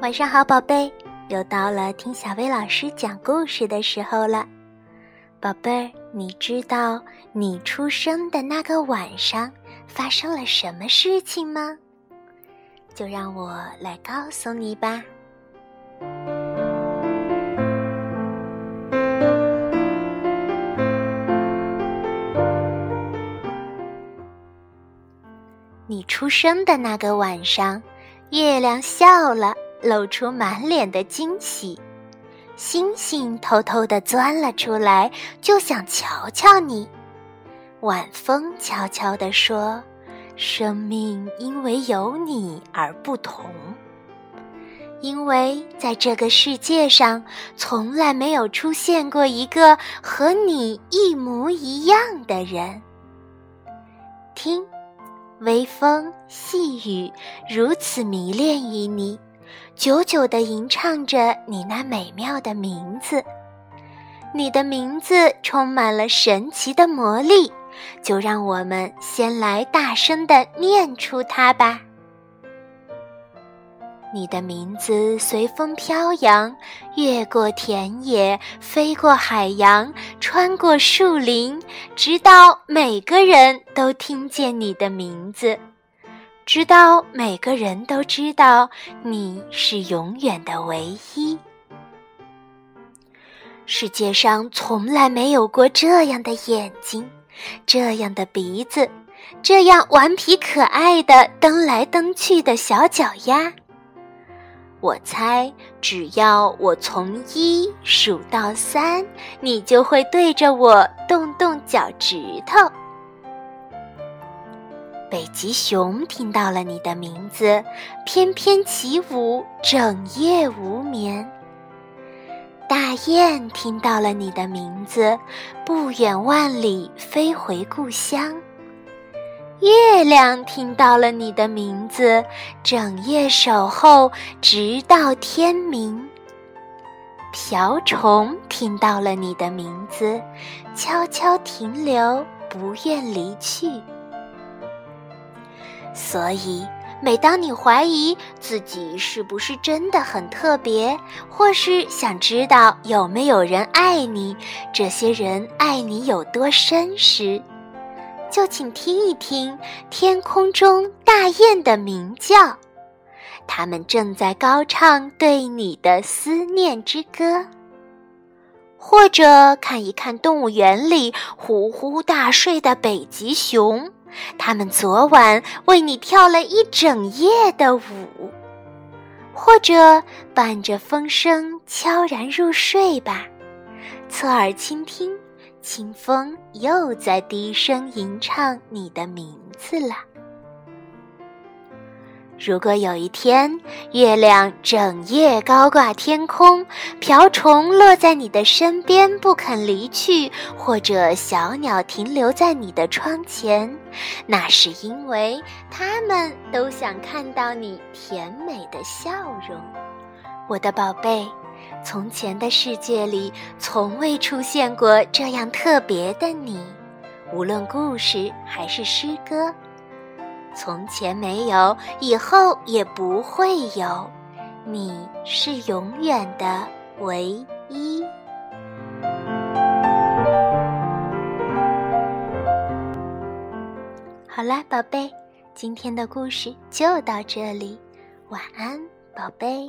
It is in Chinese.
晚上好，宝贝，又到了听小薇老师讲故事的时候了。宝贝儿，你知道你出生的那个晚上发生了什么事情吗？就让我来告诉你吧。你出生的那个晚上，月亮笑了，露出满脸的惊喜；星星偷偷地钻了出来，就想瞧瞧你。晚风悄悄地说：“生命因为有你而不同，因为在这个世界上从来没有出现过一个和你一模一样的人。”听。微风细雨如此迷恋于你，久久地吟唱着你那美妙的名字。你的名字充满了神奇的魔力，就让我们先来大声地念出它吧。你的名字随风飘扬，越过田野，飞过海洋，穿过树林，直到每个人都听见你的名字，直到每个人都知道你是永远的唯一。世界上从来没有过这样的眼睛，这样的鼻子，这样顽皮可爱的蹬来蹬去的小脚丫。我猜，只要我从一数到三，你就会对着我动动脚趾头。北极熊听到了你的名字，翩翩起舞，整夜无眠。大雁听到了你的名字，不远万里飞回故乡。月亮听到了你的名字，整夜守候，直到天明。瓢虫听到了你的名字，悄悄停留，不愿离去。所以，每当你怀疑自己是不是真的很特别，或是想知道有没有人爱你，这些人爱你有多深时，就请听一听天空中大雁的鸣叫，它们正在高唱对你的思念之歌。或者看一看动物园里呼呼大睡的北极熊，他们昨晚为你跳了一整夜的舞。或者伴着风声悄然入睡吧，侧耳倾听。清风又在低声吟唱你的名字了。如果有一天月亮整夜高挂天空，瓢虫落在你的身边不肯离去，或者小鸟停留在你的窗前，那是因为它们都想看到你甜美的笑容，我的宝贝。从前的世界里，从未出现过这样特别的你，无论故事还是诗歌，从前没有，以后也不会有。你是永远的唯一。好啦，宝贝，今天的故事就到这里，晚安，宝贝。